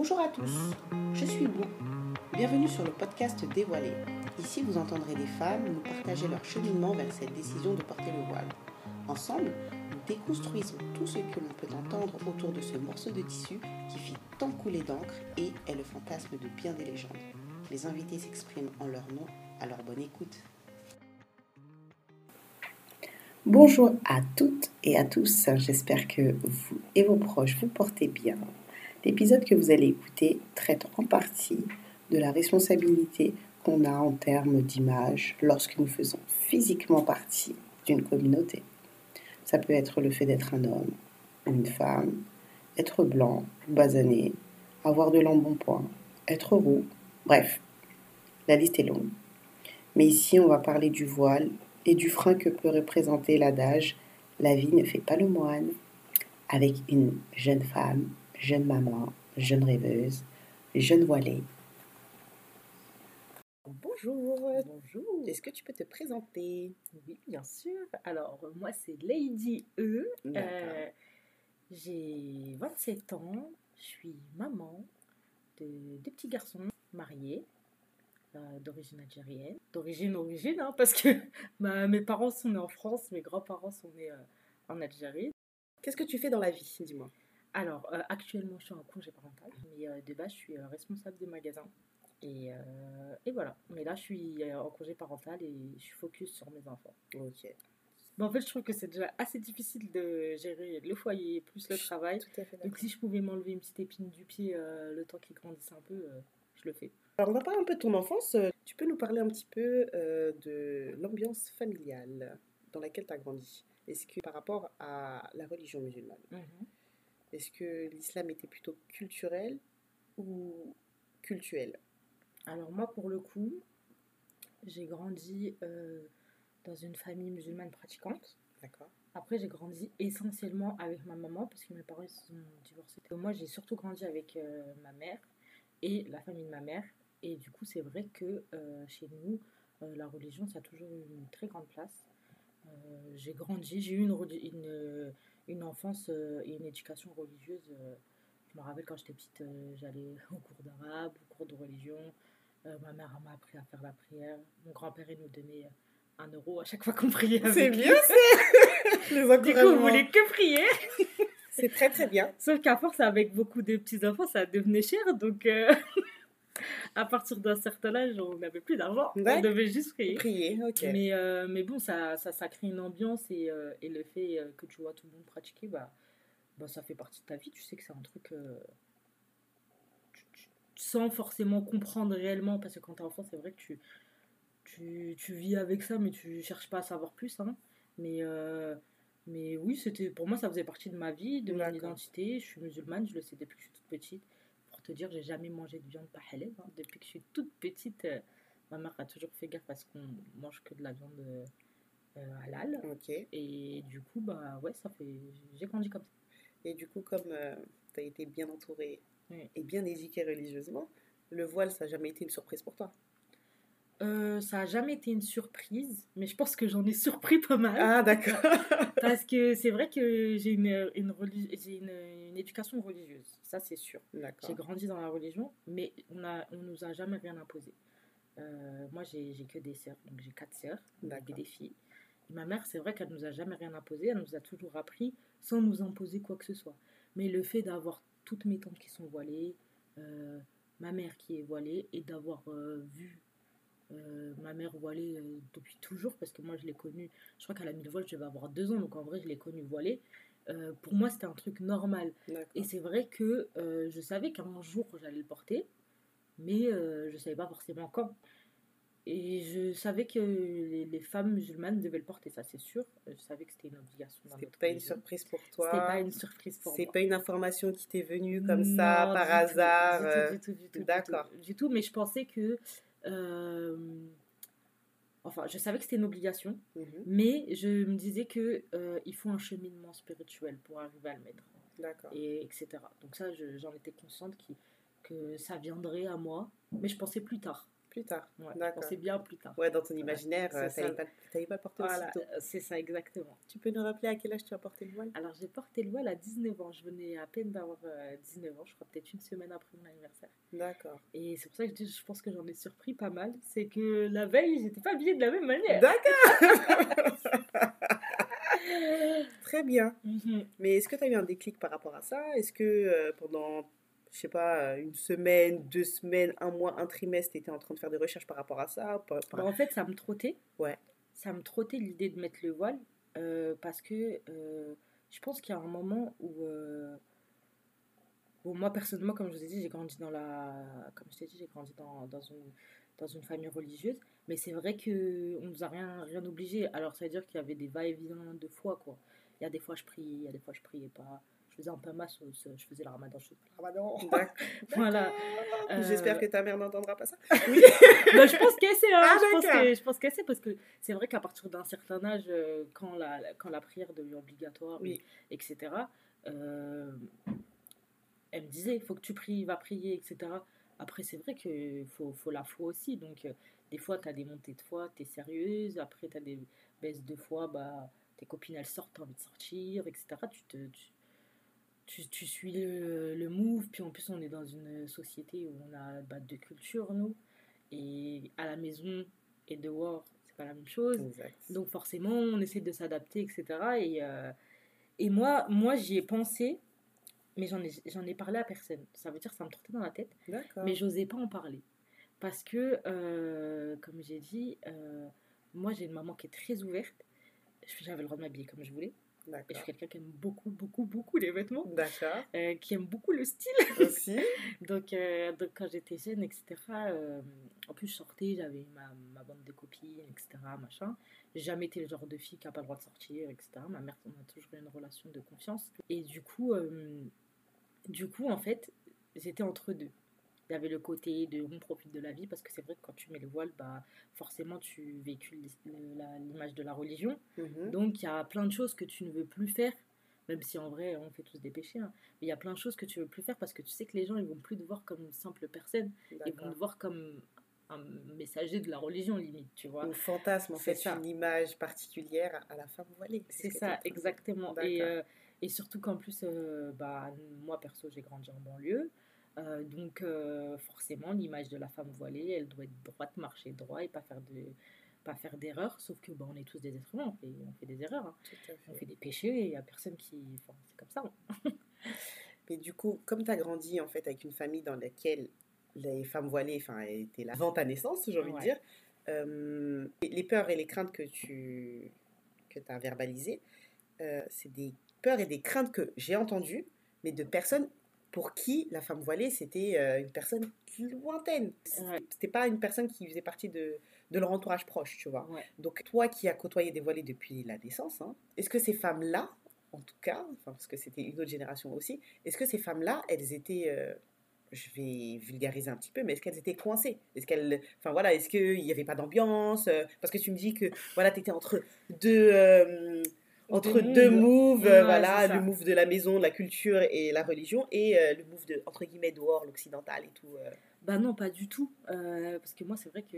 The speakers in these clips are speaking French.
Bonjour à tous, je suis Bou. Bienvenue sur le podcast Dévoilé. Ici, vous entendrez des femmes nous partager leur cheminement vers cette décision de porter le voile. Ensemble, nous déconstruisons tout ce que l'on peut entendre autour de ce morceau de tissu qui fit tant couler d'encre et est le fantasme de bien des légendes. Les invités s'expriment en leur nom, alors bonne écoute. Bonjour à toutes et à tous, j'espère que vous et vos proches vous portez bien. L'épisode que vous allez écouter traite en partie de la responsabilité qu'on a en termes d'image lorsque nous faisons physiquement partie d'une communauté. Ça peut être le fait d'être un homme ou une femme, être blanc, basané, avoir de l'embonpoint, être roux, bref, la liste est longue. Mais ici, on va parler du voile et du frein que peut représenter l'adage La vie ne fait pas le moine, avec une jeune femme jeune maman, jeune rêveuse, jeune voilée. Bonjour. Bonjour. Est-ce que tu peux te présenter? Oui, bien sûr. Alors, moi, c'est Lady E. Euh, j'ai 27 ans. Je suis maman de deux petits garçons mariés euh, d'origine algérienne. D'origine, origine, hein, parce que mes parents sont nés en France, mes grands-parents sont nés euh, en Algérie. Qu'est-ce que tu fais dans la vie, dis-moi? Alors, euh, actuellement, je suis en congé parental, mais euh, de base, je suis euh, responsable de magasin. Et, et, voilà. Mais là, je suis en congé parental et je suis focus sur mes enfants. Ok. Mais en fait, je trouve que c'est déjà assez difficile de gérer le foyer plus le travail. Tout à fait Donc, si je pouvais m'enlever une petite épine du pied le temps qu'ils grandissent un peu, je le fais. Alors, on va parler un peu de ton enfance. Tu peux nous parler un petit peu de l'ambiance familiale dans laquelle tu as grandi Est-ce que par rapport à la religion musulmane mhm. Est-ce que l'islam était plutôt culturel ou cultuel? Alors moi, pour le coup, j'ai grandi euh, dans une famille musulmane pratiquante. D'accord. Après, j'ai grandi essentiellement avec ma maman parce que mes parents sont divorcés. moi, j'ai surtout grandi avec euh, ma mère et la famille de ma mère. Et du coup, c'est vrai que euh, chez nous, la religion, ça a toujours eu une très grande place. J'ai grandi, j'ai eu une, une une enfance euh, et une éducation religieuse. Euh, je me rappelle quand j'étais petite, euh, j'allais au cours d'arabe, au cours de religion. ma mère m'a appris à faire la prière. Mon grand-père nous donnait un euro à chaque fois qu'on priait. C'est bien, c'est Du coup, on voulait que prier? C'est très très bien. Sauf qu'à force, avec beaucoup de petits-enfants, ça devenait cher. Donc, à partir d'un certain âge, on n'avait plus d'argent. On devait juste prier. Prier, ok. Mais, euh, mais bon, ça, ça, ça, crée une ambiance et, euh, et, le fait euh, que tu vois tout le monde pratiquer, bah, bah, ça fait partie de ta vie. Tu sais que c'est un truc. sans forcément comprendre réellement, parce que quand t'es enfant, c'est vrai que tu, tu, tu, vis avec ça, mais tu cherches pas à savoir plus. Hein. Mais, mais oui, c'était pour moi, ça faisait partie de ma vie, de mon identité. Je suis musulmane, je le sais depuis que je suis toute petite dire, j'ai jamais mangé de viande pas halal. Hein. Depuis que je suis toute petite, euh, ma mère a toujours fait gaffe parce qu'on mange que de la viande euh, halal. Ok. Et du coup, bah ouais, ça fait. J'ai grandi comme ça. Et du coup, comme euh, tu as été bien entourée et bien éduquée religieusement, le voile, ça n'a jamais été une surprise pour toi? Euh, ça a jamais été une surprise, mais je pense que j'en ai surpris pas mal. Ah, d'accord. Parce que c'est vrai que j'ai une, une, une, une, éducation religieuse, ça c'est sûr. J'ai grandi dans la religion, mais on on nous a jamais rien imposé. Euh, moi, j'ai que des sœurs, donc j'ai quatre sœurs, des filles. ma mère, c'est vrai qu'elle nous a jamais rien imposé, elle nous a toujours appris sans nous imposer quoi que ce soit. Mais le fait d'avoir toutes mes tantes qui sont voilées, euh, ma mère qui est voilée, et d'avoir vu euh, ma mère voilée euh, depuis toujours, parce que moi je l'ai connue, je crois qu'à la mi voile je devais avoir deux ans, donc en vrai je l'ai connue voilée. Euh, pour moi c'était un truc normal. Et c'est vrai que je savais qu'un jour j'allais le porter, mais je savais pas forcément quand. Et je savais que les, femmes musulmanes devaient le porter, ça c'est sûr. Je savais que c'était une obligation. C'était pas une surprise pour toi. C'était pas une surprise pour moi. C'est pas une information qui t'est venue comme ça par hasard. du tout, du tout. D'accord. Du, tout, mais je pensais que enfin, je savais que c'était une obligation, mhm. mais je me disais que euh, il faut un cheminement spirituel pour arriver à le mettre. D'accord. Et etc. Donc ça, j'en étais consciente qui, que ça viendrait à moi, mais je pensais plus tard. Plus tard. D'accord. Sait bien plus tard. Ouais, dans ton imaginaire, tu n'allais pas, pas, le porter voilà, aussitôt. C'est ça, exactement. Tu peux nous rappeler à quel âge tu as porté le voile? Alors, j'ai porté le voile à 19 ans. Je venais à peine d'avoir 19 ans, je crois peut-être une semaine après mon anniversaire. D'accord. Et c'est pour ça que je, je pense que j'en ai surpris pas mal. C'est que la veille, j'étais pas habillée de la même manière. D'accord Très bien. Mhm. Mais est-ce que tu as eu un déclic par rapport à ça? Est-ce que euh, pendant, je sais pas, une semaine, deux semaines, un mois, un trimestre, tu étais en train de faire des recherches par rapport à ça bah, En fait, ça me trottait. Ouais. Ça me trottait l'idée de mettre le voile euh, parce que euh, je pense qu'il y a un moment où. Bon, moi, personnellement, comme je vous ai dit, j'ai grandi dans la. Comme je t'ai dit, j'ai grandi dans, dans une dans une famille religieuse. Mais c'est vrai qu'on ne nous a rien, rien obligé. Alors, ça veut dire qu'il y avait des va-et-vient de foi, quoi. Il y a des fois, je priais, il y a des fois, je priais pas. Je faisais un peu ma sauce, je faisais la ramadan, je faisais le ramadan. voilà. J'espère euh, que ta mère n'entendra pas ça. Oui. bah, je pense qu'elle sait, hein. ah, je, pense que, je pense qu'elle sait, parce que c'est vrai qu'à partir d'un certain âge, euh, quand la, quand la prière devient obligatoire, oui. etc., euh, elle me disait, il faut que tu pries, va prier, etc. Après, c'est vrai qu'il faut, faut, la foi aussi. Donc, des fois, tu as des montées de foi, tu es sérieuse. Après, tu as des baisses de foi, bah, tes copines, elles sortent, tu as envie de sortir, etc. Tu, te, tu, tu, suis le, le, move. Puis en plus, on est dans une société où on a bah, deux cultures, nous. Et à la maison et dehors, c'est pas la même chose. Donc, forcément, on essaie de s'adapter, etc. Et, euh, et moi, moi j'y ai pensé mais j'en ai, j'en ai parlé à personne. Ça veut dire que ça me trottait dans la tête, mais j'osais pas en parler. Parce que, euh, comme j'ai dit, euh, moi j'ai une maman qui est très ouverte. J'avais le droit de m'habiller comme je voulais. Et je suis quelqu'un qui aime beaucoup, beaucoup, beaucoup les vêtements. D'accord. Euh, qui aime beaucoup le style. Aussi. donc, donc, quand j'étais jeune, etc., en plus, je sortais, j'avais ma, ma, bande de copines, etc., machin. J'ai jamais été le genre de fille qui n'a pas le droit de sortir, etc. Ma mère, on a toujours eu une relation de confiance. Et du coup, du coup, en fait, j'étais entre deux. Il y avait le côté de on profite de la vie, parce que c'est vrai que quand tu mets le voile, bah, forcément, tu véhicules l'image de la religion. Mhm. Donc, il y a plein de choses que tu ne veux plus faire, même si en vrai, on fait tous des péchés. Hein. Mais il y a plein de choses que tu ne veux plus faire parce que tu sais que les gens, ils vont plus te voir comme une simple personne. Ils vont te voir comme un messager de la religion limite, tu vois. Un fantasme, en fait, une image particulière à la femme voilée. C'est ça, exactement. Et, euh, et surtout qu'en plus, euh, bah, moi perso, j'ai grandi en banlieue. Euh, donc euh, forcément, l'image de la femme voilée, elle doit être droite, marcher droit et pas faire de pas faire d'erreurs. Sauf que bah, on est tous des êtres humains, on fait, on fait des erreurs, hein. on fait des péchés et il n'y a personne qui... Enfin, c'est comme ça. Hein. Mais du coup, comme tu as grandi en fait avec une famille dans laquelle les femmes voilées enfin, étaient là avant ta naissance, j'ai envie de dire, les peurs et les craintes que tu que as verbalisées, c'est des peurs et des craintes que j'ai entendues, mais de personnes pour qui la femme voilée, c'était euh, une personne lointaine. C'était pas une personne qui faisait partie de, de leur entourage proche, tu vois. Donc, toi qui as côtoyé des voilées depuis la naissance, hein, est-ce que ces femmes-là, en tout cas, parce que c'était une autre génération aussi, est-ce que ces femmes-là, elles étaient. Euh, je vais vulgariser un petit peu, mais est-ce qu'elles étaient coincées? Est-ce qu'elles, enfin voilà, est-ce qu'il n'y avait pas d'ambiance? Euh, Parce que tu me dis que voilà, tu étais entre deux, entre deux moves, euh, voilà, le move de la maison, de la culture et la religion, et euh, le move de, entre guillemets, dehors, l'occidental et tout. Euh. Bah non, pas du tout. parce que moi, c'est vrai que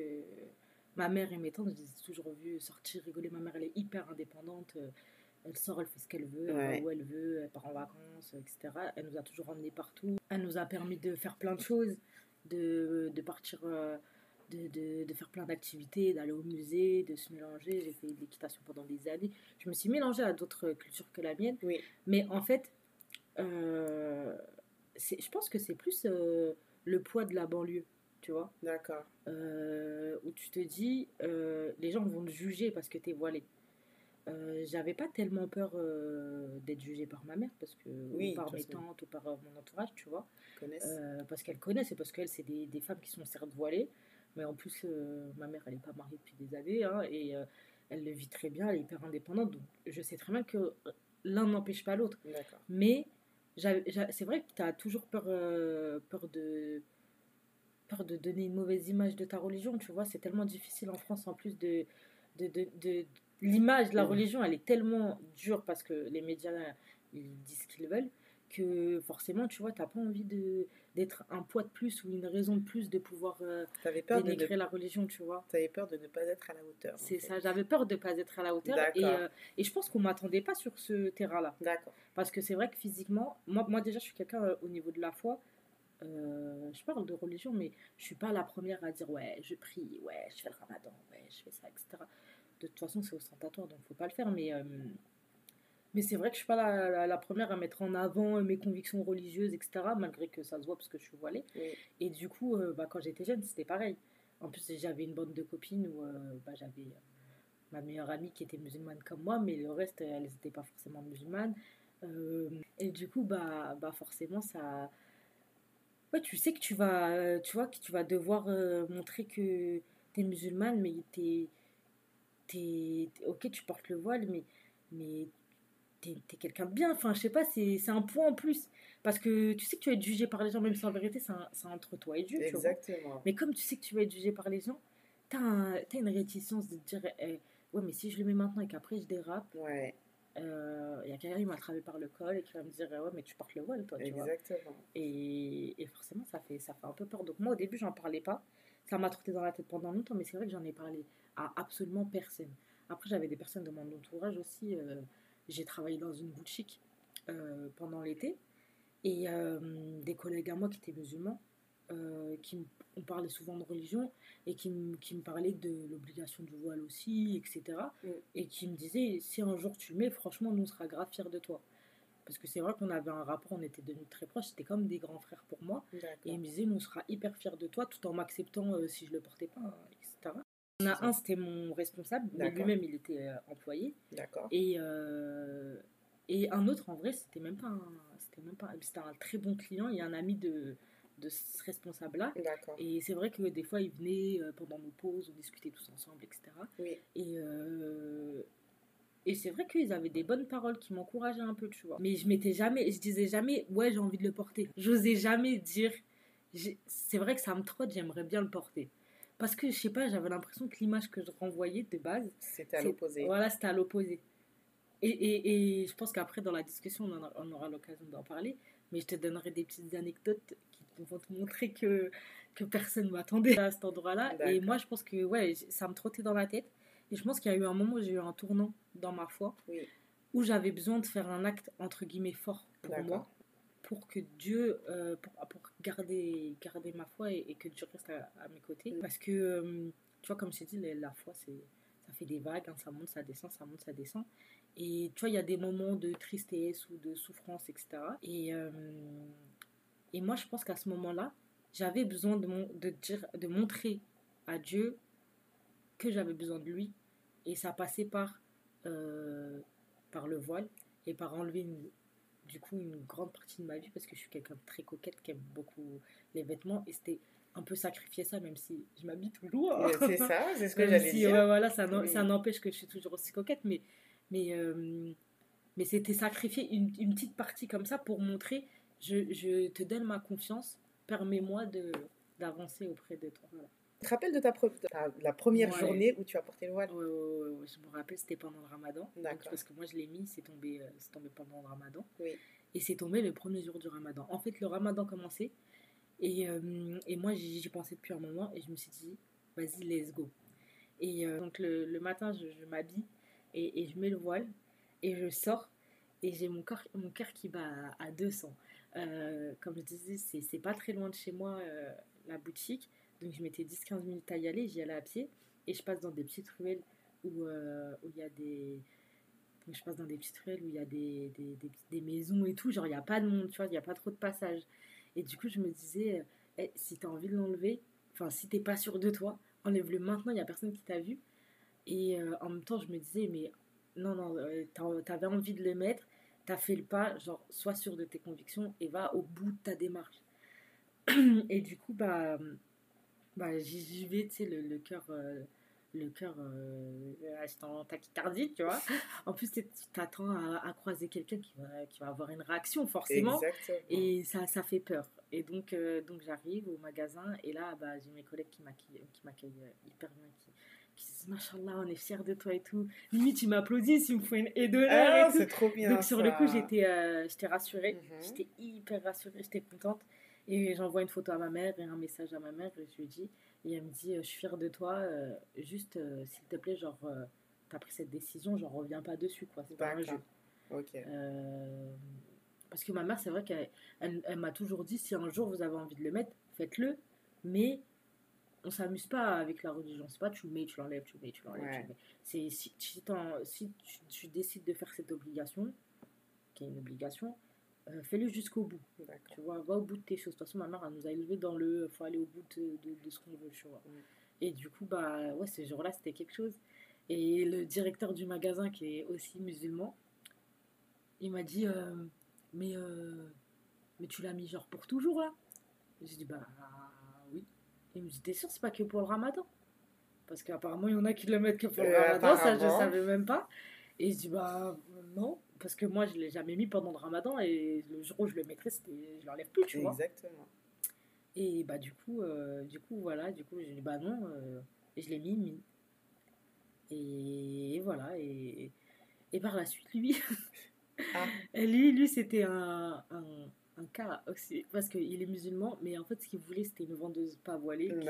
ma mère et mes tantes, je les ai toujours vues sortir, rigoler. Ma mère, elle est hyper indépendante. Elle sort, elle fait ce qu'elle veut, elle va où elle veut, elle part en vacances, etc. Elle nous a toujours emmenés partout. Elle nous a permis de faire plein de choses, de, de partir de, de, faire plein d'activités, d'aller au musée, de se mélanger. J'ai fait de l'équitation pendant des années. Je me suis mélangée à d'autres cultures que la mienne. Oui. Mais en fait, euh, je pense que c'est plus euh, le poids de la banlieue, tu vois. D'accord. Euh, où tu te dis, les gens vont te juger parce que tu es voilée. j'avais pas tellement peur d'être jugée par ma mère parce que ou par mes tantes ou par mon entourage tu vois parce qu'elles connaissent et parce qu'elles c'est des, des, femmes qui sont certes voilées mais en plus, euh, ma mère, elle n'est pas mariée depuis des années hein, et euh, elle le vit très bien, elle est hyper indépendante. Donc, je sais très bien que l'un n'empêche pas l'autre. Mais c'est vrai que tu as toujours peur, euh, peur, de, peur de donner une mauvaise image de ta religion. Tu vois, c'est tellement difficile en France en plus de. de, de, l'image de la religion, elle est tellement dure parce que les médias ils disent ce qu'ils veulent que forcément, tu vois, tu n'as pas envie de d'être un poids de plus ou une raison de plus de pouvoir euh, peur dénigrer la religion, tu vois. Tu avais peur de ne pas être à la hauteur. C'est ça, j'avais peur de ne pas être à la hauteur. Et, euh, et, je pense qu'on ne m'attendait pas sur ce terrain-là. D'accord. Parce que c'est vrai que physiquement, moi, moi déjà, je suis quelqu'un euh, au niveau de la foi. je parle de religion, mais je suis pas la première à dire ouais, je prie, ouais, je fais le ramadan, ouais, je fais ça, etc. De toute façon, c'est ostentatoire, donc faut pas le faire. Mais mais c'est vrai que je suis pas la, la, première à mettre en avant mes convictions religieuses, etc., malgré que ça se voit parce que je suis voilée. Et du coup, euh, bah, quand j'étais jeune, c'était pareil. En plus, j'avais une bande de copines où euh, bah, j'avais euh, ma meilleure amie qui était musulmane comme moi, mais le reste, elles n'étaient pas forcément musulmanes. et du coup, bah, bah forcément, ça. Ouais, tu sais que tu vas, tu vois, que tu vas devoir montrer que tu es musulmane, mais tu es, Ok, tu portes le voile, mais, mais t'es es, quelqu'un de bien. Enfin, je sais pas, c'est un point en plus. Parce que tu sais que tu vas être jugé par les gens, même si en vérité, c'est entre toi et Dieu. Exactement. Mais comme tu sais que tu vas être jugé par les gens, t'as as une réticence de te dire eh, Ouais, mais si je le mets maintenant et qu'après je dérape. Ouais. Il euh, y a quelqu'un qui m'a attrapé par le col et qui va me dire ouais mais tu portes le voile toi tu Exactement. Et, et, forcément ça fait ça fait un peu peur donc moi au début j'en parlais pas ça m'a trotté dans la tête pendant longtemps mais c'est vrai que j'en ai parlé à absolument personne après j'avais des personnes de mon entourage aussi euh, j'ai travaillé dans une boutique euh, pendant l'été et euh, des collègues à moi qui étaient musulmans, euh, qui on parlait souvent de religion et qui, qui me parlaient de l'obligation du voile aussi, etc. Mm. Et qui me disaient si un jour tu le mets, franchement, nous on sera grave fiers de toi. Parce que c'est vrai qu'on avait un rapport, on était devenus très proches, c'était comme des grands frères pour moi. Et ils me disaient nous on sera hyper fiers de toi tout en m'acceptant si je le portais pas, etc. On a un, c'était mon responsable, mais lui-même, il était euh, employé. D'accord. Et, euh, et un autre, en vrai, c'était même pas un, c'était même pas, c'était un très bon client. A un ami de, de ce responsable-là. D'accord. Et c'est vrai que des fois, il venait euh, pendant nos pauses, on discutait tous ensemble, etc. Oui. Et, et c'est vrai qu'ils avaient des bonnes paroles qui m'encourageaient un peu, tu vois. Mais je m'étais jamais, je disais jamais, ouais, j'ai envie de le porter. J'osais jamais dire, c'est vrai que ça me trotte, j'aimerais bien le porter. Parce que, je sais pas, j'avais l'impression que l'image que je renvoyais de base. C'était à l'opposé. Voilà, c'était à l'opposé. Et, et, et, je pense qu'après, dans la discussion, on, aura l'occasion d'en parler. Mais je te donnerai des petites anecdotes qui vont te montrer que, que personne ne m'attendait à cet endroit-là. Et moi, je pense que ouais, ça me trottait dans la tête. Et je pense qu'il y a eu un moment où j'ai eu un tournant dans ma foi. Où j'avais besoin de faire un acte, entre guillemets, fort pour moi pour que Dieu, euh, pour, pour, garder, garder ma foi et, que Dieu reste à, mes côtés. Parce que, euh, tu vois, comme je t'ai dit, la, foi, c'est, ça fait des vagues, hein, ça monte, ça descend, ça monte, ça descend. Et tu vois, il y a des moments de tristesse ou de souffrance, etc. Et, euh, et moi, je pense qu'à ce moment-là, j'avais besoin de, de, dire, de montrer à Dieu que j'avais besoin de lui. Et ça passait par, par le voile et par enlever une, du coup une grande partie de ma vie parce que je suis quelqu'un de très coquette qui aime beaucoup les vêtements et c'était un peu sacrifier ça même si je m'habille toujours. C'est ça, c'est ce que j'allais dire. voilà, ça, n'empêche que je suis toujours aussi coquette mais, mais, euh, mais c'était sacrifier une, une, petite partie comme ça pour montrer je, je te donne ma confiance, permets-moi d'avancer auprès de toi. Voilà. Tu te rappelles de ta, la première journée où tu as porté le voile? Oui, Je me rappelle, c'était pendant le ramadan. parce que moi, je l'ai mis, c'est tombé, euh, tombé pendant le ramadan. Oui. Et c'est tombé le premier jour du ramadan. En fait, le ramadan commençait. Et, euh, et moi, j'y pensais depuis un moment. Et je me suis dit, vas-y, let's go. Et euh, donc, le, le, matin, je, m'habille et, et, je mets le voile. Et je sors. Et j'ai mon cœur, mon cœur qui bat à 200. comme je disais, c'est pas très loin de chez moi, la boutique. Donc je mettais 10-15 minutes à y aller, j'y allais à pied. Et je passe dans des petites ruelles où euh, il y a des. je passe dans des petites ruelles où il y a des, des, des, maisons et tout. Genre, il n'y a pas de monde, tu vois, il n'y a pas trop de passage. Et du coup, je me disais, eh, si tu as envie de l'enlever, enfin, si t'es pas sûr de toi, enlève-le maintenant, il n'y a personne qui t'a vu. Et euh, en même temps, je me disais, mais non, non, euh, tu avais envie de le mettre, tu as fait le pas, genre, sois sûr de tes convictions et va au bout de ta démarche. et du coup, bah bah, j'y vais, tu sais, le, le cœur. Euh, le cœur euh, en tachycardie, tu vois. En plus, tu t'attends à, à, croiser quelqu'un qui va, qui va avoir une réaction, forcément. Et ça, ça fait peur. Et donc, euh, donc j'arrive au magasin et là, bah, j'ai mes collègues qui m'accueillent hyper bien, qui, qui disent Machallah, on est fiers de toi et tout. Limite, tu m'applaudis, tu me fais une aide ah, c'est trop bien. Donc, sur le coup, j'étais euh, j'étais rassurée. Mhm. J'étais hyper rassurée, j'étais contente. Et j'envoie une photo à ma mère et un message à ma mère. Et je lui dis, et elle me dit Je suis fière de toi, euh, juste s'il te plaît, genre, t'as pris cette décision, j'en reviens pas dessus, quoi. C'est pas un jeu. Parce que ma mère, c'est vrai qu'elle elle, m'a toujours dit si un jour vous avez envie de le mettre, faites-le. Mais on s'amuse pas avec la religion. C'est pas tu le mets, tu l'enlèves, tu le mets, tu l'enlèves. C'est si, si, si tu, décides de faire cette obligation, qui est une obligation, euh, fais-le jusqu'au bout. Tu vois, va au bout de tes choses. De toute façon, ma mère, elle nous a élevés dans le faut aller au bout de, de, ce qu'on veut, tu vois. Et du coup, bah ouais, ce jour-là, c'était quelque chose. Et le directeur du magasin, qui est aussi musulman, il m'a dit euh, mais, euh, mais tu l'as mis genre pour toujours là? J'ai dit Bah il me dit T'es sûr, c'est pas que pour le ramadan? Parce qu'apparemment, il y en a qui le mettent que pour le ramadan, ça je savais même pas. Et je dis Bah non, parce que moi je l'ai jamais mis pendant le ramadan et le jour où je le mettrai, je l'enlève plus, tu vois. Exactement. Et bah du coup, euh, du coup voilà, du coup j'ai dit Bah non, euh, et je l'ai mis, mis. Et, voilà, et, et par la suite, lui, ah. lui, lui c'était un, un cas aussi, parce qu'il est musulman, mais en fait, ce qu'il voulait, c'était une vendeuse pas voilée qui,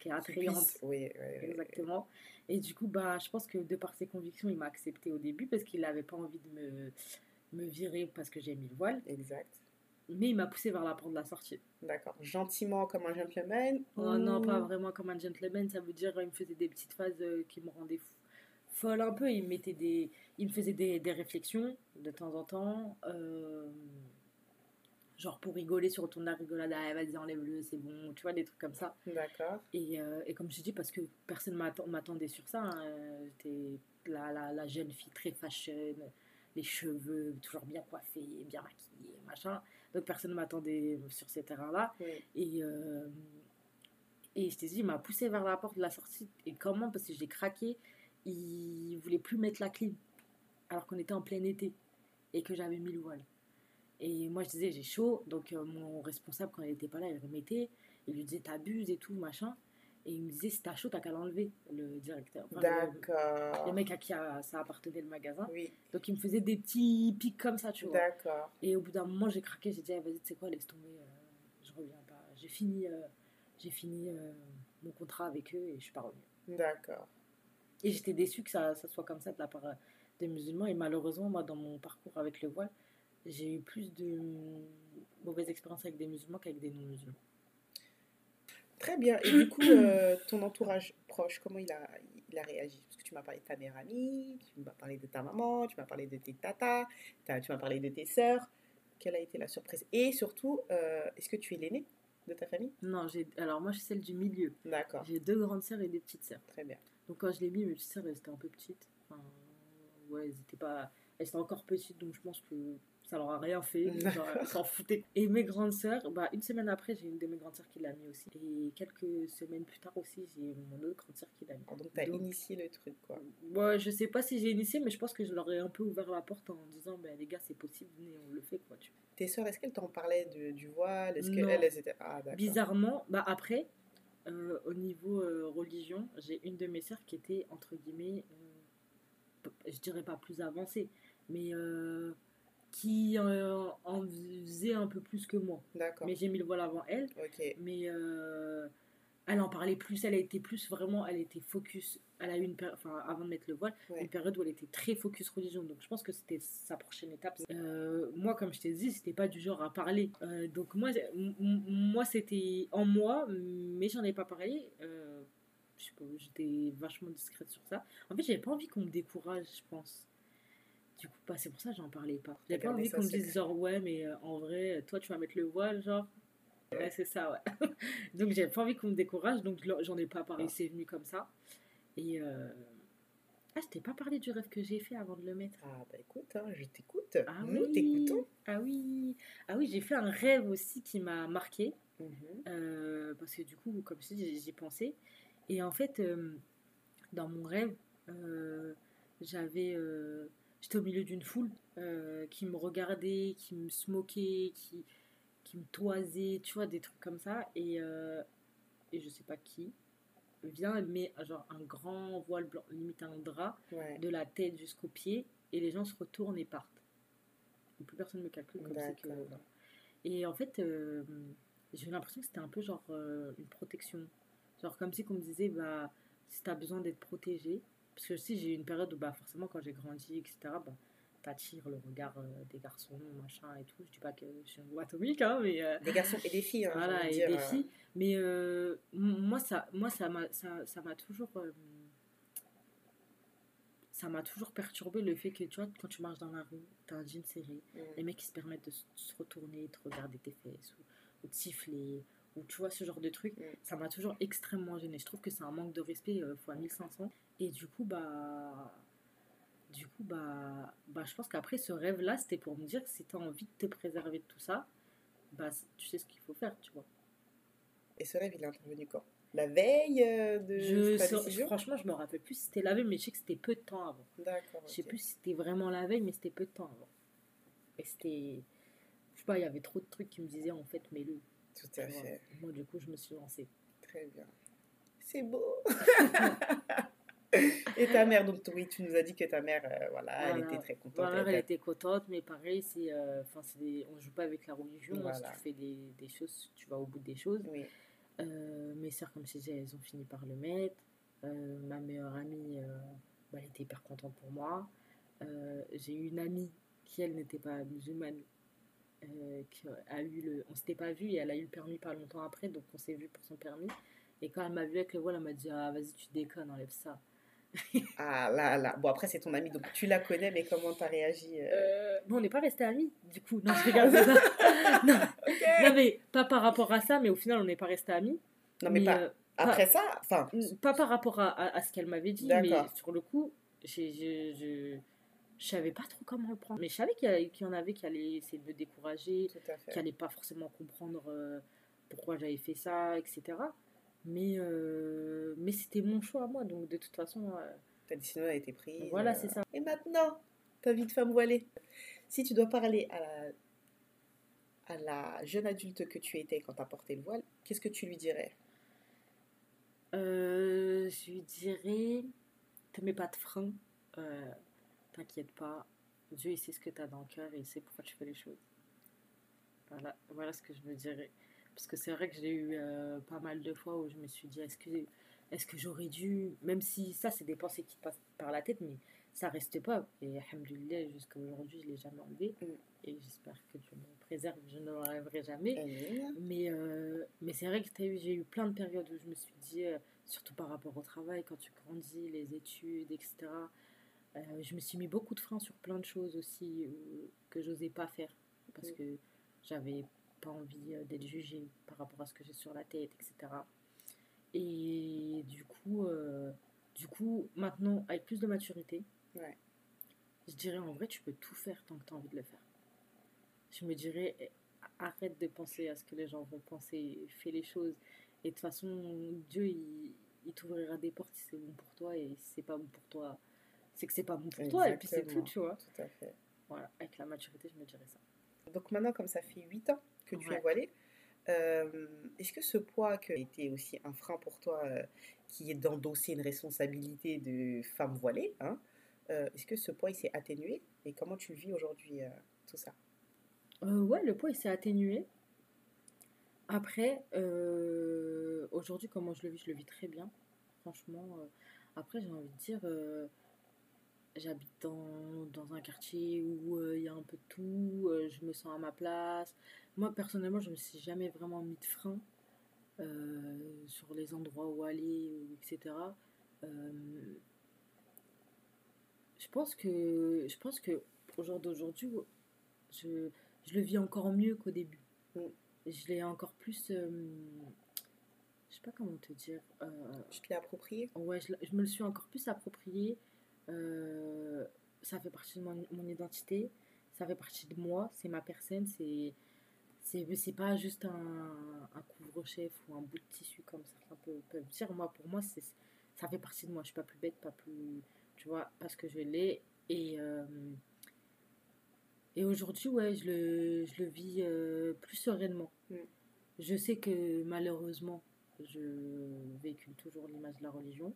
qui est attrayante. Oui, oui, Exactement. Et du coup, bah, je pense que de par ses convictions, il m'a accepté au début parce qu'il n'avait pas envie de me, me virer parce que j'ai mis le voile. Exact. Mais il m'a poussé vers la porte de la sortie. D'accord. Gentiment comme un gentleman oh, Non, pas vraiment comme un gentleman. Ça veut dire il me faisait des petites phases euh, qui me rendaient folle un peu. Il, mettait des, il me faisait des, des réflexions de temps en temps. Euh, genre pour rigoler sur ton la rigolade, ah, vas-y enlève-le, c'est bon, tu vois, des trucs comme ça. D'accord. Et, euh, et, comme je dis, parce que personne m'attendait sur ça, hein, j'étais la, la, la, jeune fille très fashion, les cheveux toujours bien coiffés, bien maquillés, machin. Donc personne ne m'attendait sur ces terrains-là. Et, euh, et je t'ai dit, il m'a poussé vers la porte de la sortie. Et comment? Parce que j'ai craqué, il voulait plus mettre la clim, alors qu'on était en plein été et que j'avais mis le voile. Et moi, je disais, j'ai chaud. Donc, euh, mon responsable, quand il n'était pas là, il remettait. Il lui disait, t'abuses et tout, machin. Et il me disait, si t'as chaud, t'as qu'à l'enlever, le directeur. D'accord. Le, mec à qui ça appartenait le magasin. Oui. Donc, il me faisait des petits pics comme ça, tu vois. D'accord. Et au bout d'un moment, j'ai craqué. J'ai dit, ah, vas-y, tu sais quoi, laisse tomber. Euh, je reviens pas. J'ai fini, euh, j'ai fini mon contrat avec eux et je suis pas revenue. D'accord. Et j'étais déçue que ça, ça, soit comme ça de la part des musulmans. Et malheureusement, moi, dans mon parcours avec le voile, j'ai eu plus de mauvaises expériences avec des musulmans qu'avec des non-musulmans. Très bien. Et du coup, euh, ton entourage proche, comment il a, il a réagi? Parce que tu m'as parlé de ta mère amie, tu m'as parlé de ta maman, tu m'as parlé de tes tatas, tu m'as parlé de tes sœurs. Quelle a été la surprise? Et surtout, euh, est-ce que tu es l'aînée de ta famille? Non, alors moi je suis celle du milieu. D'accord. J'ai deux grandes sœurs et des petites sœurs. Très bien. Donc quand je l'ai mis, mes petites sœurs elles étaient un peu petites. Enfin, ouais, elles étaient pas. Elles étaient encore petites, donc je pense que ça leur a rien fait, s'en foutaient. Et mes grandes sœurs, bah, une semaine après, j'ai une de mes grandes sœurs qui l'a mis aussi. Et quelques semaines plus tard aussi, j'ai mon autre grande sœur qui l'a mis. Donc, t'as initié le truc, quoi. Ouais, je sais pas si j'ai initié, mais je pense que je leur ai un peu ouvert la porte en disant, ben, les gars, c'est possible, venez, on le fait, quoi. Tu Tes sœurs, est-ce qu'elles t'en parlaient du voile? Est-ce qu'elles elles étaient. Ah, Bizarrement, bah, après, euh, au niveau euh, religion, j'ai une de mes sœurs qui était, entre guillemets, euh, je dirais pas plus avancée, mais qui euh, en faisait un peu plus que moi. D'accord. Mais j'ai mis le voile avant elle. Mais euh, elle en parlait plus, elle a été plus vraiment, elle était focus. Elle a eu une période, enfin avant de mettre le voile, une période où elle était très focus religion. Donc je pense que c'était sa prochaine étape. Euh, moi, comme je t'ai dit, c'était pas du genre à parler. donc moi, moi c'était en moi, mais j'en ai pas parlé. J'étais vachement discrète sur ça. En fait, j'avais pas envie qu'on me décourage, je pense. Du coup, bah, c'est pour ça que j'en parlais pas. J'ai pas envie qu'on me dise genre, ouais, mais euh, en vrai, toi, tu vas mettre le voile, genre. Ouais, c'est ça, ouais. donc, j'ai pas envie qu'on me décourage, donc j'en ai pas parlé. Ah. C'est venu comme ça. Et. Euh... Ah, je t'ai pas parlé du rêve que j'ai fait avant de le mettre. Ah, bah écoute, hein, je t'écoute. Ah Nous oui. t'écoutons. Ah oui. Ah oui, j'ai fait un rêve aussi qui m'a marqué. Mhm. Euh, parce que du coup, comme je dis, j'y pensé. Et en fait, euh, dans mon rêve, j'avais j'étais au milieu d'une foule euh, qui me regardait, qui me smoquait, qui, qui me toisait, tu vois, des trucs comme ça. Et, euh, et je sais pas qui. vient, met genre un grand voile blanc, limite un drap, de la tête jusqu'aux pieds, et les gens se retournent et partent. Et plus personne ne me calcule comme c'est que. Et en fait, euh, j'ai l'impression que c'était un peu genre euh, une protection. Genre comme si on me disait, bah, si t'as besoin d'être protégé, parce que si j'ai eu une période où bah, forcément quand j'ai grandi, etc., bah, t'attires le regard euh, des garçons, machin et tout. Je dis pas que je suis un atomique, hein, mais... des garçons et des filles, hein, Voilà, et des filles. Mais moi, ça moi ça m'a ça, ça toujours ça m'a toujours perturbé le fait que, tu vois, quand tu marches dans la rue, t'as un jean serré, les mecs qui se permettent de se retourner, de regarder tes fesses, ou, de siffler, ou tu vois, ce genre de truc, ça m'a toujours extrêmement gêné. Je trouve que c'est un manque de respect euh, fois 1500. Et du coup, bah. Du coup, bah, bah je pense qu'après ce rêve-là, c'était pour me dire que si t'as envie de te préserver de tout ça, bah, tu sais ce qu'il faut faire, tu vois. Et ce rêve, il est intervenu quand? La veille euh, de je, Franchement, je me rappelle plus si c'était la veille, mais je sais que c'était peu de temps avant. D'accord. Je sais plus si c'était vraiment la veille, mais c'était peu de temps avant. Et c'était. Je sais pas, il y avait trop de trucs qui me disaient en fait, mais le. Tout à fait. Moi, du coup, je me suis lancée. Très bien. C'est beau Et ta mère, donc oui, tu nous as dit que ta mère, euh, voilà, elle était très contente. Ma mère, elle était contente, mais pareil, c'est, euh, c'est on joue pas avec la religion. Si tu fais des, des, choses, tu vas au bout des choses. Oui. Euh, mes soeurs, comme je disais, elles ont fini par le mettre. Euh, ma meilleure amie, bah, elle était hyper contente pour moi. J'ai eu une amie qui, elle, n'était pas musulmane. Qui a eu le... On s'était pas vu et elle a eu le permis pas longtemps après, donc on s'est vu pour son permis. Et quand elle m'a vu avec le voile, elle m'a dit Ah, vas-y, tu déconnes, enlève ça. ah là là. Bon, après, c'est ton amie, donc tu la connais, mais comment t'as réagi euh... euh bon, on n'est pas resté amis, du coup. Non, je regarde ça. non. non. mais pas par rapport à ça, mais au final, on n'est pas resté amis. Non, mais, pas. Euh, après ça, enfin. Pas par rapport à, à, ce qu'elle m'avait dit, mais sur le coup, je, je, savais pas trop comment le prendre. Mais je savais qu'il y, en avait qui allaient essayer de me décourager, qui n'allaient pas forcément comprendre euh, pourquoi j'avais fait ça, etc. Mais, euh, mais c'était mon choix à moi, donc de toute façon. Euh, ta décision a été prise. Voilà, c'est ça. Et maintenant, ta vie de femme voilée. Si tu dois parler à la, à la jeune adulte que tu étais quand tu as porté le voile, qu'est-ce que tu lui dirais? Je lui dirais Te mets pas de frein, t'inquiète pas. Dieu, il sait ce que tu as dans le cœur et il sait pourquoi tu fais les choses. Voilà, voilà ce que je me dirais. Parce que c'est vrai que j'ai eu euh, pas mal de fois où je me suis dit, est-ce que, est que j'aurais dû, même si ça, c'est des pensées qui passent par la tête, mais ça reste pas. Et alhamdoulilah, jusqu'à aujourd'hui, je ne l'ai jamais enlevé. Mm. Et j'espère que Dieu me préserve, je ne l'enlèverai jamais. Mais, euh, mais c'est vrai que j'ai eu plein de périodes où je me suis dit, euh, surtout par rapport au travail, quand tu grandis, les études, etc., je me suis mis beaucoup de freins sur plein de choses aussi que j'osais pas faire. Parce mm. que j'avais pas envie euh, d'être jugée par rapport à ce que j'ai sur la tête, etc. Et du coup, euh, du coup, maintenant, avec plus de maturité, je dirais en vrai, tu peux tout faire tant que tu as envie de le faire. Je me dirais, eh, arrête de penser à ce que les gens vont penser, fais les choses. Et de toute façon, Dieu, il, il t'ouvrira des portes si c'est bon pour toi, et si c'est pas bon pour toi, c'est que c'est pas bon pour toi, et puis c'est tout, tu vois. Tout à fait. Voilà, avec la maturité, je me dirais ça. Donc maintenant, comme ça fait 8 ans que tu es voilée, euh, est-ce que ce poids qui a été aussi un frein pour toi, euh, qui est d'endosser une responsabilité de femme voilée, hein, euh, est-ce que ce poids il s'est atténué et comment tu le vis aujourd'hui tout ça? Ouais, le poids il s'est atténué. Après, aujourd'hui, comment je le vis Je le vis très bien, franchement. après, j'ai envie de dire j'habite dans, dans, un quartier où euh, il y a un peu de tout, euh, je me sens à ma place. Moi, personnellement, je ne me suis jamais vraiment mis de frein euh, sur les endroits où aller, etc. je pense que, je pense que au jour d'aujourd'hui, je, je, le vis encore mieux qu'au début. Mm. Je l'ai encore plus. je sais pas comment te dire. je te l'ai approprié? Ouais, je, je, me le suis encore plus approprié. Euh, ça fait partie de mon, mon, identité, ça fait partie de moi, c'est ma personne, c'est c'est pas juste un, un couvre-chef ou un bout de tissu comme certains peuvent, dire. Moi, pour moi, c'est ça fait partie de moi. Je suis pas plus bête, pas plus. Tu vois, parce que je l'ai. Et, euh, et aujourd'hui, ouais, je le, je le vis euh, plus sereinement. Mm. Je sais que malheureusement, je véhicule toujours l'image de la religion.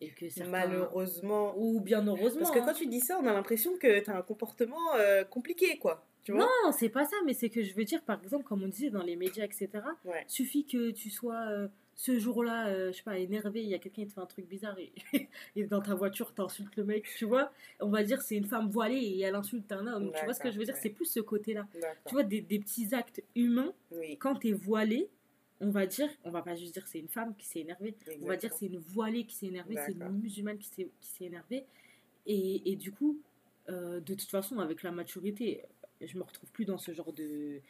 Et que Malheureusement. Ou bien heureusement. Parce que quand hein. tu dis ça, on a l'impression que tu as un comportement euh, compliqué, quoi. Tu vois? Non, c'est pas ça, mais c'est que je veux dire, par exemple, comme on disait dans les médias, etc., ouais. suffit que tu sois euh, ce jour-là, euh, je sais pas, énervé, il y a quelqu'un qui te fait un truc bizarre et, et dans ta voiture, t'insultes le mec, tu vois. On va dire c'est une femme voilée et elle insulte un homme. Tu vois ce que je veux dire? C'est plus ce côté-là. Tu vois, des, des, petits actes humains, oui. quand t'es voilé, on va dire, on va pas juste dire c'est une femme qui s'est énervée, on va dire c'est une voilée qui s'est énervée, c'est une musulmane qui s'est énervée. Et, et, du coup, euh, de toute façon, avec la maturité, je me retrouve plus dans ce genre de.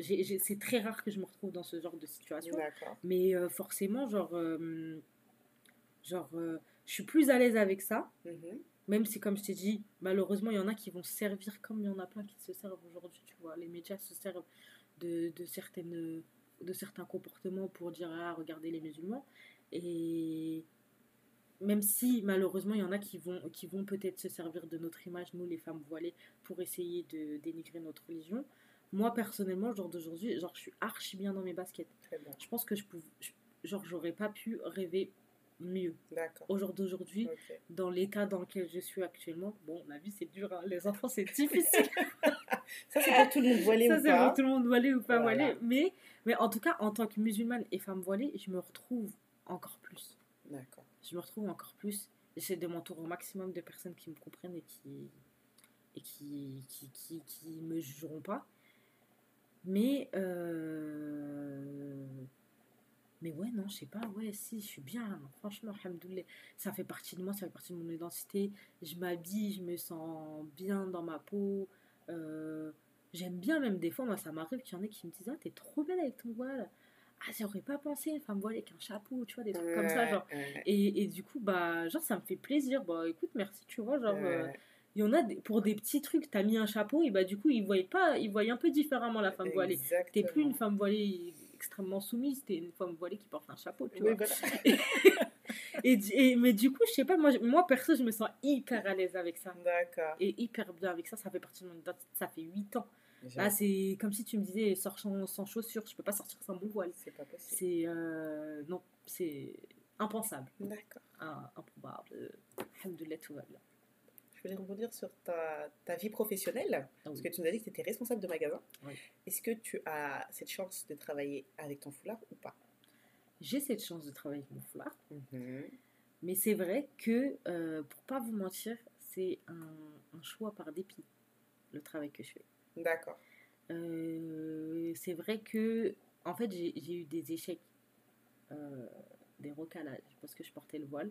C'est très rare que je me retrouve dans ce genre de situation. Mais euh, forcément, genre, euh, genre je suis plus à l'aise avec ça. Mhm. Même si, comme je t'ai dit, malheureusement, il y en a qui vont se servir comme il y en a plein qui se servent aujourd'hui. Tu vois, les médias se servent de, de certaines de certains comportements pour dire ah regardez les musulmans et même si malheureusement il y en a qui vont qui vont peut-être se servir de notre image nous les femmes voilées pour essayer de dénigrer notre religion moi personnellement genre d'aujourd'hui genre je suis archi bien dans mes baskets je pense que je pouvais genre j'aurais pas pu rêver mieux. Au jour d'aujourd'hui, dans l'état dans lequel je suis actuellement, bon, la vie c'est dur, hein. les enfants c'est difficile. ça c'est pour tout le monde voilé ou pas. Ça c'est pour tout le monde voilé ou pas voilé. Mais, mais en tout cas, en tant que musulmane et femme voilée, je me retrouve encore plus. D'accord. Je me retrouve encore plus. J'essaie de m'entourer au maximum de personnes qui me comprennent et qui, et qui, qui, qui, qui me jugeront pas. Mais euh, mais ouais, non, je sais pas, ouais, si, je suis bien, franchement, alhamdoulilah, ça fait partie de moi, ça fait partie de mon identité. Je m'habille, je me sens bien dans ma peau. Euh, j'aime bien, même des fois, moi, ça m'arrive qu'il y en ait qui me disent Ah, t'es trop belle avec ton voile. Ah, j'aurais pas pensé, une femme voilée avec un chapeau, tu vois, des trucs comme ça, genre. Et, et, du coup, bah, genre, ça me fait plaisir. Bah, écoute, merci, tu vois, genre. Euh, il y en a pour des petits trucs, t'as mis un chapeau et bah du coup ils voyaient pas, ils voyaient un peu différemment la femme voilée. T'es plus une femme voilée extrêmement soumise, t'es une femme voilée qui porte un chapeau, tu vois. et, mais du coup, je sais pas, moi, moi perso, je me sens hyper à l'aise avec ça. D'accord. Et hyper bien avec ça, ça fait partie de mon ça fait 8 ans. Là, c'est comme si tu me disais, sors sans, chaussures, je peux pas sortir sans mon voile. C'est pas possible. C'est, euh, non, c'est impensable. D'accord. improbable. Alhamdoulilah, tout va bien je voulais rebondir sur ta, ta vie professionnelle, ah parce que tu nous as dit que tu étais responsable de magasin. Est-ce que tu as cette chance de travailler avec ton foulard ou pas? J'ai cette chance de travailler avec mon foulard. Mhm. Mais c'est vrai que, euh, pour pas vous mentir, c'est un, un, choix par dépit, le travail que je fais. D'accord. Euh, c'est vrai que, en fait, j'ai eu des échecs, euh, des recalages, parce que je portais le voile.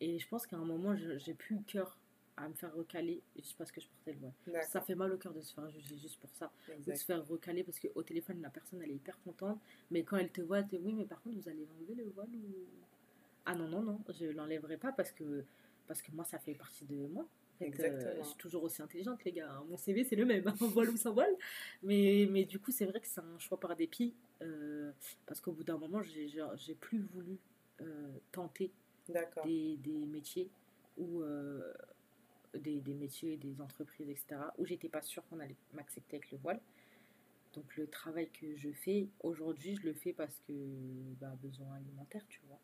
Et je pense qu'à un moment, j'ai plus le cœur à me faire recaler juste parce que je portais le voile. Ça fait mal au cœur de se faire juger juste pour ça. de se faire recaler parce qu'au téléphone, la personne, elle est hyper contente. Mais quand elle te voit, elle te dit Oui, mais par contre, vous allez enlever le voile ou? Ah non, non, non, je l'enlèverai pas parce que, parce que moi, ça fait partie de moi. Fait, euh, je suis toujours aussi intelligente, les gars. Mon CV, c'est le même, un voile ou sans voile. Mais, mais du coup, c'est vrai que c'est un choix par dépit. Euh, parce qu'au bout d'un moment, j'ai plus voulu euh, tenter des, des, métiers où des, des, métiers, des entreprises, etc., où j'étais pas sûre qu'on allait m'accepter avec le voile. Donc le travail que je fais aujourd'hui, je le fais parce que bah, besoin alimentaire, tu vois.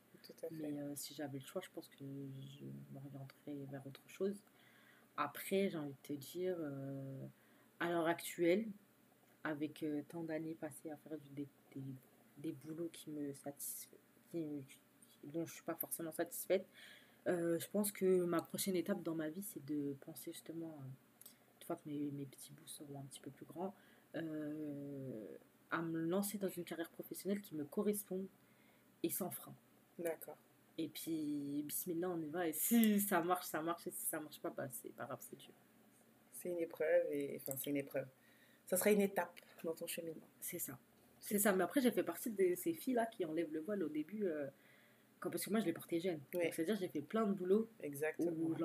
Mais euh, si j'avais le choix, je pense que je m'orienterais vers autre chose. Après, j'ai envie de te dire, euh, à l'heure actuelle, avec euh, tant d'années passées à faire du, des, des, des, boulots qui me dont je suis pas forcément satisfaite, euh, je pense que ma prochaine étape dans ma vie, c'est de penser justement, une fois que mes, mes, petits bouts seront un petit peu plus grands, à me lancer dans une carrière professionnelle qui me corresponde et sans frein. D'accord. Et puis, bismillah, on y va. Et si ça marche, ça marche. Et si ça marche pas, bah, c'est pas grave, c'est Dieu. C'est une épreuve. Et... Enfin, c'est une épreuve. Ça sera une étape dans ton cheminement. C'est ça. C'est ça. Mais après, j'ai fait partie de ces filles-là qui enlèvent le voile au début. Euh, parce que moi, je l'ai porté jeune. C'est-à-dire, j'ai fait plein de boulot Exactement. où je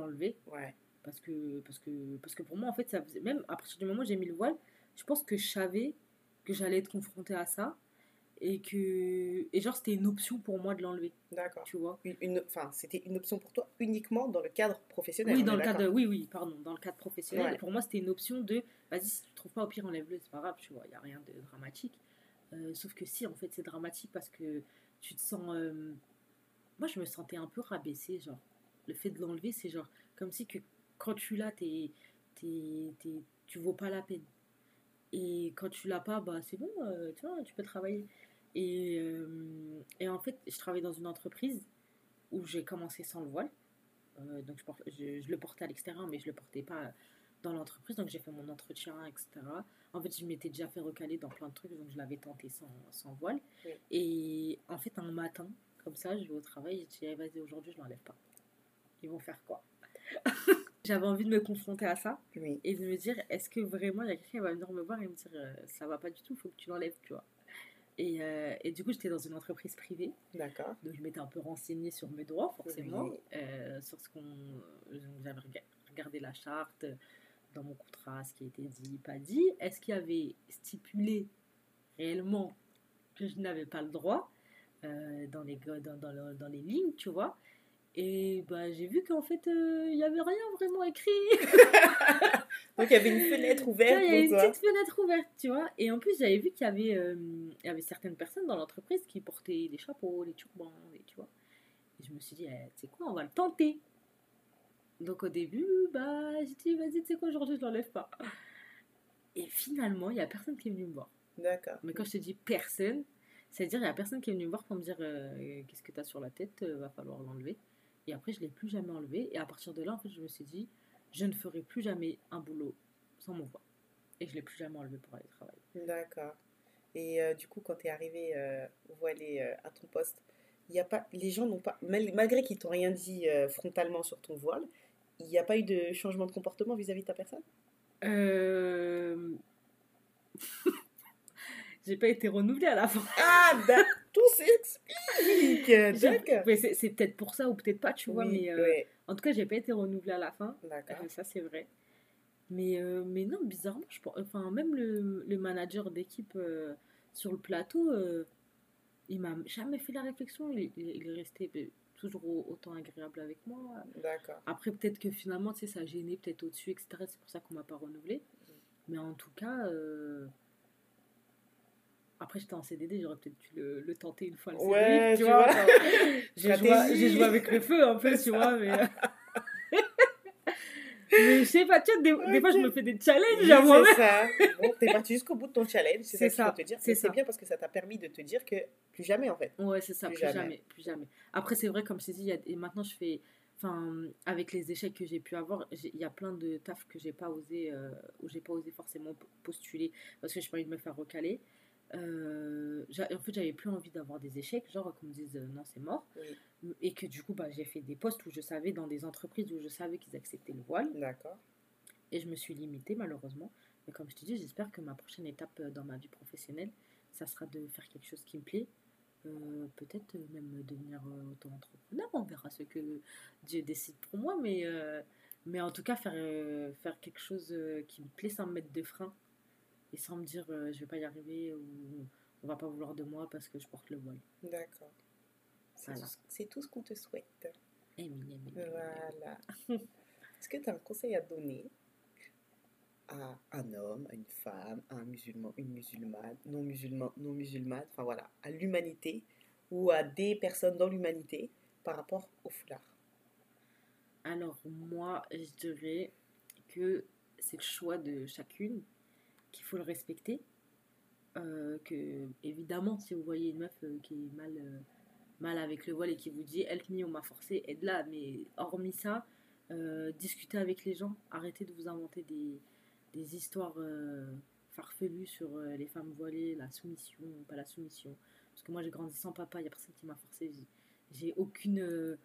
Ouais. Parce que, parce, que, parce que pour moi, en fait, ça faisait, même à partir du moment où j'ai mis le voile, je pense que je savais que j'allais être confrontée à ça. Et que. Et genre, c'était une option pour moi de l'enlever. D'accord. Tu vois une, Enfin, c'était une option pour toi uniquement dans le cadre professionnel. Oui, dans le cadre. Oui, oui, pardon. Dans le cadre professionnel. Pour moi, c'était une option de. Vas-y, si tu trouves pas, au pire, enlève-le, c'est pas grave, tu vois, il n'y a rien de dramatique. sauf que si, en fait, c'est dramatique parce que tu te sens. moi, je me sentais un peu rabaissée, genre. Le fait de l'enlever, c'est genre comme si que quand tu l'as, t'es, t'es, tu vaux pas la peine. Et quand tu l'as pas, bah c'est bon, tu vois, tu peux travailler. Et, et en fait, je travaille dans une entreprise où j'ai commencé sans le voile. Euh, donc je, je, le portais à l'extérieur, mais je le portais pas dans l'entreprise. Donc j'ai fait mon entretien, etc. En fait, je m'étais déjà fait recaler dans plein de trucs, donc je l'avais tenté sans, sans voile. Et en fait, un matin, comme ça, je vais au travail, je dis, eh, vas-y, aujourd'hui, je l'enlève pas. Ils vont faire quoi? J'avais envie de me confronter à ça et de me dire, est-ce que vraiment il y a quelqu'un qui va venir me voir et me dire, euh, ça va pas du tout, il faut que tu l'enlèves, tu vois. Et, euh, et, du coup, j'étais dans une entreprise privée. D'accord. Donc, je m'étais un peu renseignée sur mes droits, forcément, euh, sur ce qu'on. J'avais regardé la charte dans mon contrat, ce qui était dit, pas dit. Est-ce qu'il y avait stipulé réellement que je n'avais pas le droit euh, dans, les, dans, dans, dans, les lignes, tu vois? Et bah, j'ai vu qu'en fait, il n'y avait rien vraiment écrit. Donc il y avait une fenêtre ouverte. Il y avait une petite fenêtre ouverte, tu vois. Et en plus, j'avais vu qu'il y avait, euh, y avait certaines personnes dans l'entreprise qui portaient des chapeaux, des turbans, et, tu vois. Et je me suis dit, eh, tu sais quoi, on va le tenter. Donc au début, bah, j'ai dit, vas-y, tu sais quoi, aujourd'hui, je l'enlève pas. Et finalement, il n'y a personne qui est venu me voir. D'accord. Mais quand je te dis personne, c'est-à-dire, il n'y a personne qui est venu me voir pour me dire, euh, qu'est-ce que tu as sur la tête, euh, va falloir l'enlever. Et après, je ne l'ai plus jamais enlevé. Et à partir de là, en fait, je me suis dit, je ne ferai plus jamais un boulot sans mon voix. Et je ne l'ai plus jamais enlevé pour aller travailler. D'accord. Et euh, du coup, quand tu es arrivé euh, voilé euh, à ton poste, il a pas, les gens n'ont pas, malgré qu'ils t'ont rien dit euh, frontalement sur ton voile, il n'y a pas eu de changement de comportement vis-à-vis de ta personne? Euh... J'ai pas été renouvelée à la fin. Ah, tout s'explique. D'accord. C'est peut-être pour ça ou peut-être pas, tu vois, mais en tout cas, j'ai pas été renouvelée à la fin. D'accord. ça, c'est vrai. Mais, euh, mais non, bizarrement, je pense, enfin, même le, le manager d'équipe euh, sur le plateau, euh, il m'a jamais fait la réflexion. Il, il est resté toujours autant agréable avec moi. D'accord. Après, peut-être que finalement, tu sais, ça gêné peut-être au-dessus, etc. C'est pour ça qu'on m'a pas renouvelé. Mm. Mais en tout cas, après, j'étais en CDD, j'aurais peut-être dû le, le, tenter une fois le CDD, ouais, tu, vois. j'ai, joué, joué, avec le feu un peu, tu vois, mais... mais je sais pas, tu vois, des, des, fois, je me fais des challenges à moi-même. C'est ça. Bon, t'es parti jusqu'au bout de ton challenge, c'est, ça, que je peux te dire. C'est, bien parce que ça t'a permis de te dire que plus jamais, en fait. Ouais, c'est ça, plus, jamais. plus jamais. Après, c'est vrai, comme je t'ai dit, et maintenant, je fais... Enfin, avec les échecs que j'ai pu avoir, il y a plein de taf que j'ai pas osé, euh, où j'ai pas osé forcément postuler parce que j'ai pas envie de me faire recaler. Euh, en fait, j'avais plus envie d'avoir des échecs, genre qu'on me dise euh, non, c'est mort. Et que du coup, bah, j'ai fait des postes où je savais, dans des entreprises où je savais qu'ils acceptaient le voile. D'accord. Et je me suis limitée, malheureusement. Mais comme je te dis, j'espère que ma prochaine étape euh, dans ma vie professionnelle, ça sera de faire quelque chose qui me plaît. Peut-être même devenir auto-entrepreneur. On verra ce que Dieu décide pour moi. Mais, mais en tout cas, faire, faire quelque chose qui me plaît sans me mettre de frein et sans me dire euh, je vais pas y arriver ou on va pas vouloir de moi parce que je porte le voile. D'accord. C'est tout, ce qu'on te souhaite. voilà. Est-ce que tu as un conseil à donner à un homme, à une femme, à un musulman, une musulmane, non musulman, non musulmane, enfin voilà, à l'humanité ou à des personnes dans l'humanité par rapport au foulard? Alors moi, je dirais que c'est le choix de chacune qu'il faut le respecter. Euh, que évidemment, si vous voyez une meuf euh, qui est mal, euh, mal avec le voile et qui vous dit help me, on m'a forcé, aide-la. Mais hormis ça, discutez avec les gens, arrêtez de vous inventer des, des histoires farfelues sur les femmes voilées, la soumission, pas la soumission. Parce que moi j'ai grandi sans papa, il n'y a personne qui m'a forcé. J'ai aucune,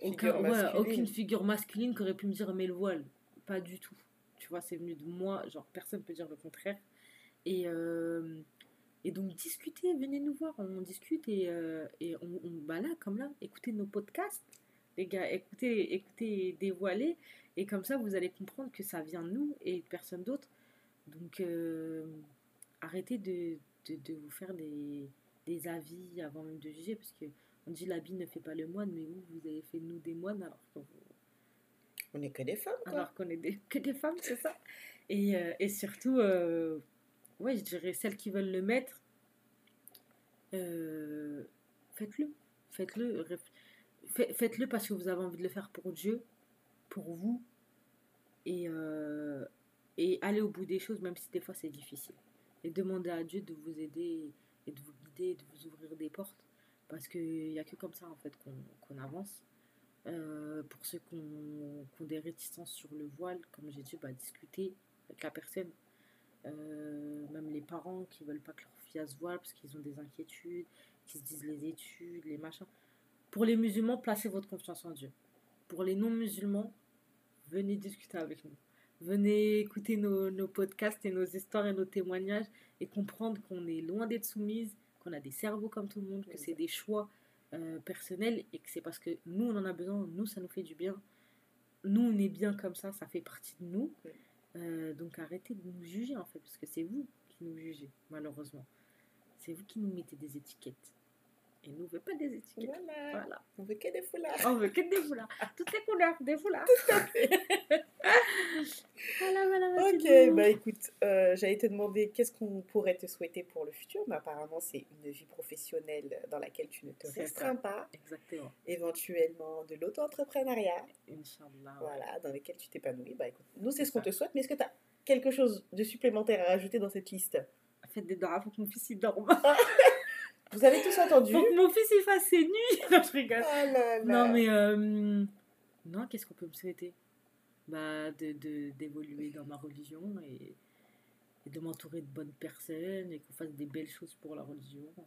aucune figure masculine qui aurait pu me dire mais le voile. Pas du tout. Tu vois, c'est venu de moi. Genre, personne ne peut dire le contraire. Et, euh, et donc, discutez, venez nous voir. On discute et, euh, et on, on, bah là, comme là, écoutez nos podcasts. Les gars, écoutez, écoutez Dévoiler. Et comme ça, vous allez comprendre que ça vient de nous et de personne d'autre. Donc, euh, arrêtez de, de, de, vous faire des, des avis avant même de juger. Parce que on dit l'habit ne fait pas le moine, mais vous, vous avez fait nous des moines alors que vous, on n'est que des femmes. Alors qu'on est que des femmes, c'est ça. Et, euh, et surtout, euh, ouais, je dirais celles qui veulent le mettre, euh, faites-le. Faites-le. Faites-le parce que vous avez envie de le faire pour Dieu, pour vous. Et, et allez au bout des choses, même si des fois c'est difficile. Et demandez à Dieu de vous aider et de vous guider, de vous ouvrir des portes. Parce qu'il n'y a que comme ça en fait qu'on avance. Euh, pour ceux qui ont, des réticences sur le voile, comme j'ai dit, bah, discuter avec la personne. Euh, même les parents qui veulent pas que leur fille se voile parce qu'ils ont des inquiétudes, qui se disent les études, les machins. Pour les musulmans, placez votre confiance en Dieu. Pour les non-musulmans, venez discuter avec nous. Venez écouter nos, nos, podcasts et nos histoires et nos témoignages et comprendre qu'on est loin d'être soumise, qu'on a des cerveaux comme tout le monde, que c'est des choix euh, personnels et que c'est parce que nous, on en a besoin, nous, ça nous fait du bien. Nous, on est bien comme ça, ça fait partie de nous. Euh, donc arrêtez de nous juger en fait, parce que c'est vous qui nous jugez, malheureusement. C'est vous qui nous mettez des étiquettes. Et nous, on veut pas des étiquettes. Voilà. On veut que des foulards. On veut que des foulards. Toutes les couleurs, des foulards. Tout à fait. voilà, voilà. Ok, bah écoute, euh, j'allais te demander qu'est-ce qu'on pourrait te souhaiter pour le futur? Mais apparemment, c'est une vie professionnelle dans laquelle tu ne te restreins pas. Exactement. Éventuellement de l'auto-entrepreneuriat. Inch'Allah. Voilà, dans lequel tu t'épanouis. Bah écoute, nous, c'est ce qu'on te souhaite. Mais est-ce que tu as quelque chose de supplémentaire à rajouter dans cette liste? Faites des draps, faut que mon fils il dorme. Vous avez tous entendu que mon fils il fasse ses nuits. non, je rigole. Ah non, mais. Euh, non, qu'est-ce qu'on peut me souhaiter? Bah, de, d'évoluer dans ma religion et, de m'entourer de bonnes personnes et qu'on fasse des belles choses pour la religion. Qu'on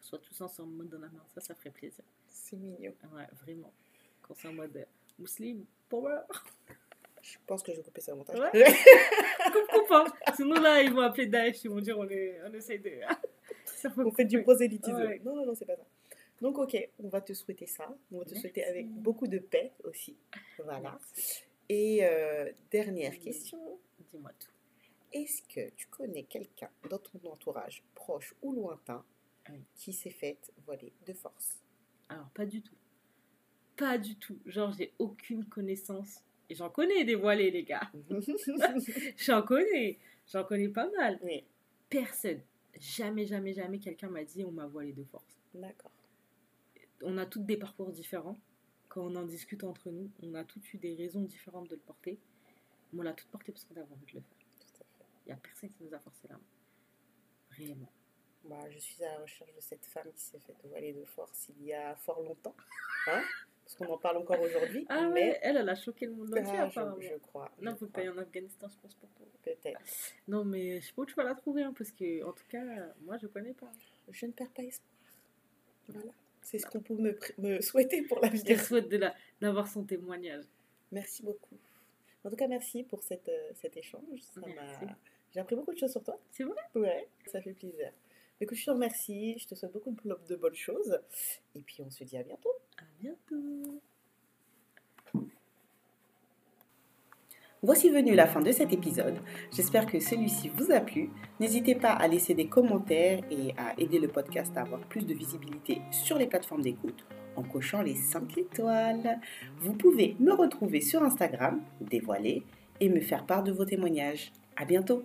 soit tous ensemble, dans la main. Ça, ça ferait plaisir. C'est mignon. Ouais, vraiment. Qu'on soit en mode musulman, power. Je pense que je vais couper ça au montage. Ouais. coupe, coupe. Hein. Sinon, là, ils vont appeler Daesh. Ils vont dire on, est, on essaye de. On fait du prosélytisme. Non, non, non, c'est pas ça. Donc, ok, on va te souhaiter ça. On va te souhaiter avec beaucoup de paix aussi. Voilà. Et euh, dernière question. Dis-moi tout. Est-ce que tu connais quelqu'un dans ton entourage, proche ou lointain, qui s'est fait voler de force? Alors, pas du tout. Pas du tout. Genre, j'ai aucune connaissance. Et j'en connais des voilés, les gars. j'en connais. J'en connais pas mal. Oui. Personne jamais, jamais, jamais quelqu'un m'a dit on m'a voilé de force. D'accord. On a toutes des parcours différents. Quand on en discute entre nous, on a toutes eu des raisons différentes de le porter. Mais on l'a toutes porté parce qu'on avait envie de le faire. Tout à fait. Il n'y a personne qui nous a forcé la main. Réellement. Moi, je suis à la recherche de cette femme qui s'est faite voiler de force il y a fort longtemps. Hein? Parce qu'on en parle encore aujourd'hui. Ah mais elle, elle a choqué le monde entier, ah, apparemment. Je, crois. Non, faut payer en Afghanistan, je pense, pour toi. Peut-être. Non, mais je sais pas où tu vas la trouver, hein, parce que, en tout cas, moi, je connais pas. Je ne perds pas espoir. Voilà. C'est ce qu'on peut me, me, souhaiter pour l'avenir. Je te souhaite d'avoir son témoignage. Merci beaucoup. En tout cas, merci pour cette, euh, cet échange. J'ai appris beaucoup de choses sur toi. C'est vrai? Ouais, ça fait plaisir. Écoute, je te remercie, je te souhaite beaucoup de bonnes choses. Et puis on se dit à bientôt. À bientôt. Voici venu la fin de cet épisode. J'espère que celui-ci vous a plu. N'hésitez pas à laisser des commentaires et à aider le podcast à avoir plus de visibilité sur les plateformes d'écoute en cochant les 5 étoiles. Vous pouvez me retrouver sur Instagram, dévoiler, et me faire part de vos témoignages. À bientôt!